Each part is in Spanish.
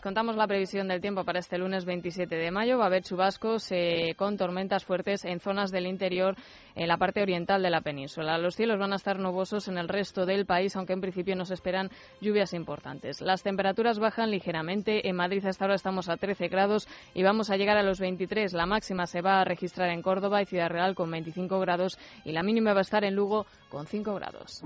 Les contamos la previsión del tiempo para este lunes 27 de mayo. Va a haber chubascos eh, con tormentas fuertes en zonas del interior, en la parte oriental de la península. Los cielos van a estar nubosos en el resto del país, aunque en principio nos esperan lluvias importantes. Las temperaturas bajan ligeramente. En Madrid hasta ahora estamos a 13 grados y vamos a llegar a los 23. La máxima se va a registrar en Córdoba y Ciudad Real con 25 grados y la mínima va a estar en Lugo con 5 grados.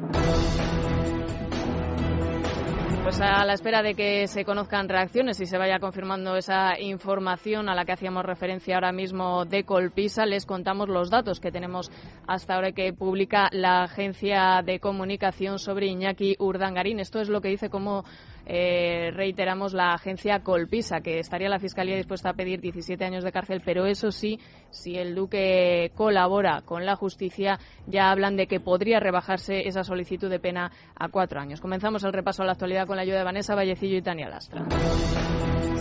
Pues a la espera de que se conozcan reacciones y se vaya confirmando esa información a la que hacíamos referencia ahora mismo de Colpisa, les contamos los datos que tenemos hasta ahora que publica la agencia de comunicación sobre Iñaki Urdangarín. Esto es lo que dice como eh, reiteramos la agencia Colpisa, que estaría la Fiscalía dispuesta a pedir 17 años de cárcel, pero eso sí, si el Duque colabora con la justicia, ya hablan de que podría rebajarse esa solicitud de pena a cuatro años. Comenzamos el repaso a la actualidad con la ayuda de Vanessa Vallecillo y Tania Lastra.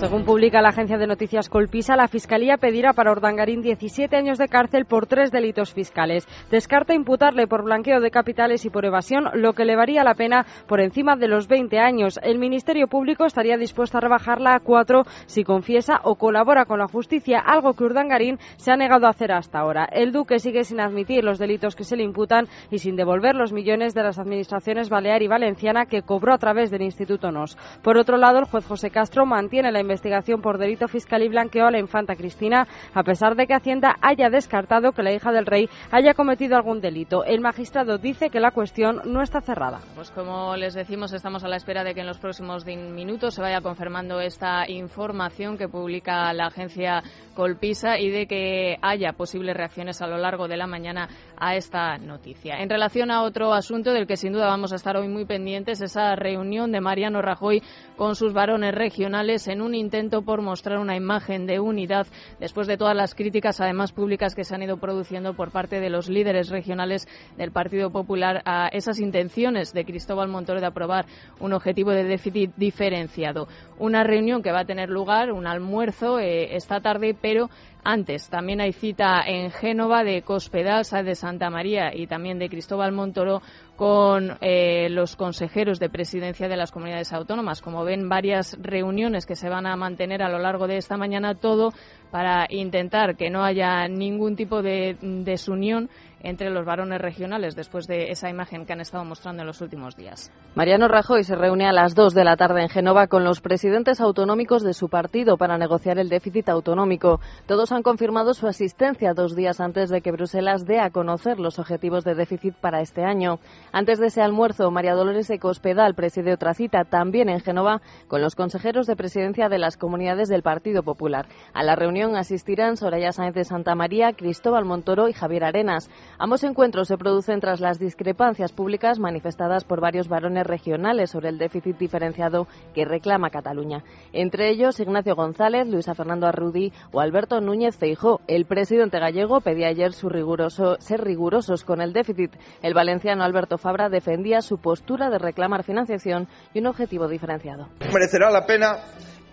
Según publica la agencia de noticias Colpisa, la Fiscalía pedirá para Ordangarín 17 años de cárcel por tres delitos fiscales. Descarta imputarle por blanqueo de capitales y por evasión, lo que elevaría la pena por encima de los 20 años. El Ministerio Público estaría dispuesto a rebajarla a cuatro si confiesa o colabora con la justicia, algo que Urdangarín se ha negado a hacer hasta ahora. El Duque sigue sin admitir los delitos que se le imputan y sin devolver los millones de las administraciones balear y valenciana que cobró a través del Instituto NOS. Por otro lado, el juez José Castro mantiene la investigación por delito fiscal y blanqueo a la infanta Cristina, a pesar de que Hacienda haya descartado que la hija del rey haya cometido algún delito. El magistrado dice que la cuestión no está cerrada. Pues como les decimos, estamos a la espera de que en los próximos minutos se vaya confirmando esta información que publica la agencia Colpisa y de que haya posibles reacciones a lo largo de la mañana a esta noticia. En relación a otro asunto del que sin duda vamos a estar hoy muy pendientes, esa reunión de Mariano Rajoy con sus varones regionales en un intento por mostrar una imagen de unidad después de todas las críticas, además públicas, que se han ido produciendo por parte de los líderes regionales del Partido Popular a esas intenciones de Cristóbal Montoro de aprobar un objetivo de déficit diferenciado. Una reunión que va a tener lugar, un almuerzo eh, esta tarde, pero antes también hay cita en Génova de Cospedal, de Santa María y también de Cristóbal Montoro con eh, los consejeros de presidencia de las comunidades autónomas. Como ven, varias reuniones que se van a mantener a lo largo de esta mañana, todo para intentar que no haya ningún tipo de desunión entre los varones regionales después de esa imagen que han estado mostrando en los últimos días. Mariano Rajoy se reúne a las 2 de la tarde en Génova con los presidentes autonómicos de su partido para negociar el déficit autonómico. Todos han confirmado su asistencia dos días antes de que Bruselas dé a conocer los objetivos de déficit para este año. Antes de ese almuerzo, María Dolores Ecospedal preside otra cita también en Génova con los consejeros de presidencia de las comunidades del Partido Popular. A la reunión asistirán Soraya Sáenz de Santa María, Cristóbal Montoro y Javier Arenas. Ambos encuentros se producen tras las discrepancias públicas manifestadas por varios varones regionales sobre el déficit diferenciado que reclama Cataluña. Entre ellos, Ignacio González, Luisa Fernando Arrudi o Alberto Núñez Feijó. El presidente gallego pedía ayer su riguroso, ser rigurosos con el déficit. El valenciano Alberto Fabra defendía su postura de reclamar financiación y un objetivo diferenciado. Merecerá la pena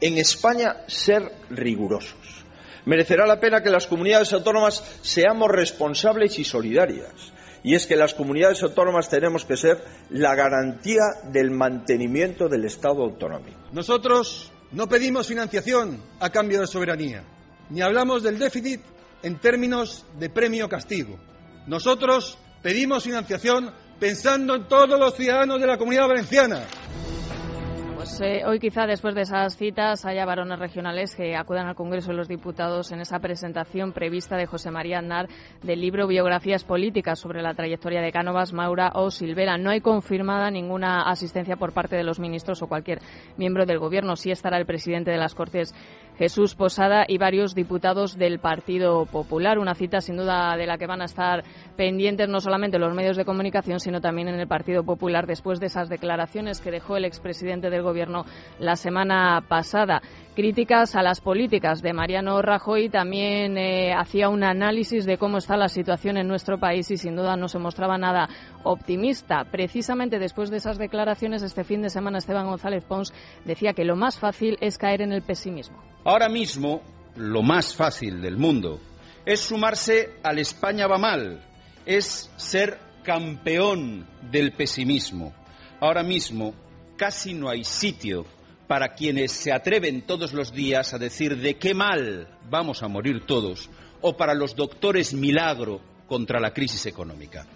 en España ser rigurosos. Merecerá la pena que las comunidades autónomas seamos responsables y solidarias. Y es que las comunidades autónomas tenemos que ser la garantía del mantenimiento del Estado autonómico. Nosotros no pedimos financiación a cambio de soberanía, ni hablamos del déficit en términos de premio-castigo. Nosotros pedimos financiación pensando en todos los ciudadanos de la comunidad valenciana. Pues eh, hoy quizá después de esas citas haya varones regionales que acudan al Congreso de los Diputados en esa presentación prevista de José María Aznar del libro Biografías Políticas sobre la trayectoria de Cánovas, Maura o Silvera. No hay confirmada ninguna asistencia por parte de los ministros o cualquier miembro del Gobierno. Sí estará el presidente de las Cortes Jesús Posada y varios diputados del Partido Popular. Una cita sin duda de la que van a estar pendientes no solamente los medios de comunicación, sino también en el Partido Popular después de esas declaraciones que dejó el expresidente del Gobierno la semana pasada. Críticas a las políticas de Mariano Rajoy también eh, hacía un análisis de cómo está la situación en nuestro país y sin duda no se mostraba nada optimista. Precisamente después de esas declaraciones, este fin de semana Esteban González Pons decía que lo más fácil es caer en el pesimismo. Ahora mismo, lo más fácil del mundo es sumarse al España va mal, es ser campeón del pesimismo. Ahora mismo casi no hay sitio para quienes se atreven todos los días a decir de qué mal vamos a morir todos, o para los doctores milagro contra la crisis económica.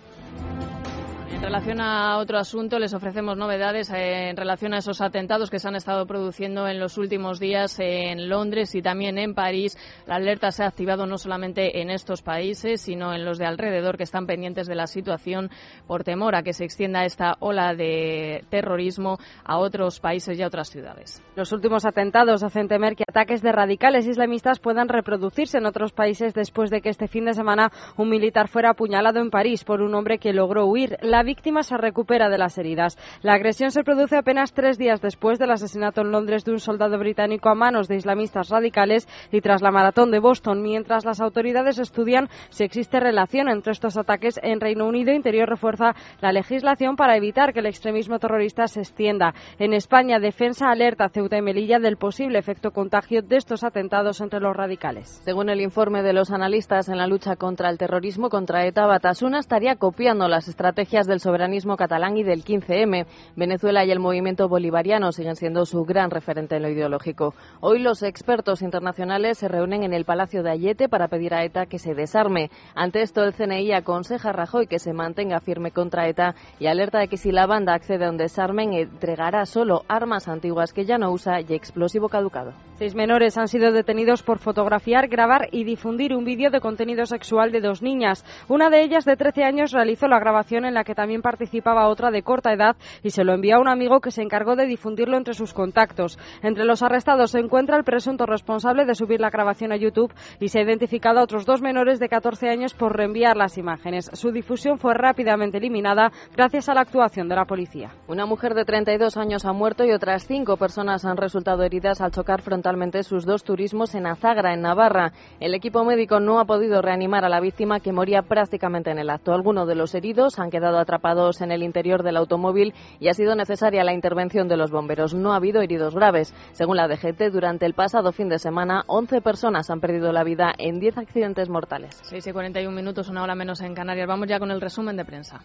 En relación a otro asunto, les ofrecemos novedades eh, en relación a esos atentados que se han estado produciendo en los últimos días en Londres y también en París. La alerta se ha activado no solamente en estos países, sino en los de alrededor que están pendientes de la situación por temor a que se extienda esta ola de terrorismo a otros países y a otras ciudades. Los últimos atentados hacen temer que ataques de radicales islamistas puedan reproducirse en otros países después de que este fin de semana un militar fuera apuñalado en París por un hombre que logró huir. Víctima se recupera de las heridas. La agresión se produce apenas tres días después del asesinato en Londres de un soldado británico a manos de islamistas radicales y tras la maratón de Boston, mientras las autoridades estudian si existe relación entre estos ataques en Reino Unido. Interior refuerza la legislación para evitar que el extremismo terrorista se extienda. En España, Defensa alerta a Ceuta y Melilla del posible efecto contagio de estos atentados entre los radicales. Según el informe de los analistas en la lucha contra el terrorismo contra ETA, Batasuna estaría copiando las estrategias del soberanismo catalán y del 15M. Venezuela y el movimiento bolivariano siguen siendo su gran referente en lo ideológico. Hoy los expertos internacionales se reúnen en el Palacio de Ayete para pedir a ETA que se desarme. Ante esto, el CNI aconseja a Rajoy que se mantenga firme contra ETA y alerta de que si la banda accede a un desarme, entregará solo armas antiguas que ya no usa y explosivo caducado. Seis menores han sido detenidos por fotografiar, grabar y difundir un vídeo de contenido sexual de dos niñas. Una de ellas, de 13 años, realizó la grabación en la que también participaba otra de corta edad y se lo envió a un amigo que se encargó de difundirlo entre sus contactos. Entre los arrestados se encuentra el presunto responsable de subir la grabación a YouTube y se ha identificado a otros dos menores de 14 años por reenviar las imágenes. Su difusión fue rápidamente eliminada gracias a la actuación de la policía. Una mujer de 32 años ha muerto y otras cinco personas han resultado heridas al chocar frontalmente sus dos turismos en Azagra, en Navarra. El equipo médico no ha podido reanimar a la víctima que moría prácticamente en el acto. Algunos de los heridos han quedado atrapados en el interior del automóvil y ha sido necesaria la intervención de los bomberos. No ha habido heridos graves. Según la DGT, durante el pasado fin de semana, 11 personas han perdido la vida en 10 accidentes mortales. 6 y 41 minutos, una hora menos en Canarias. Vamos ya con el resumen de prensa.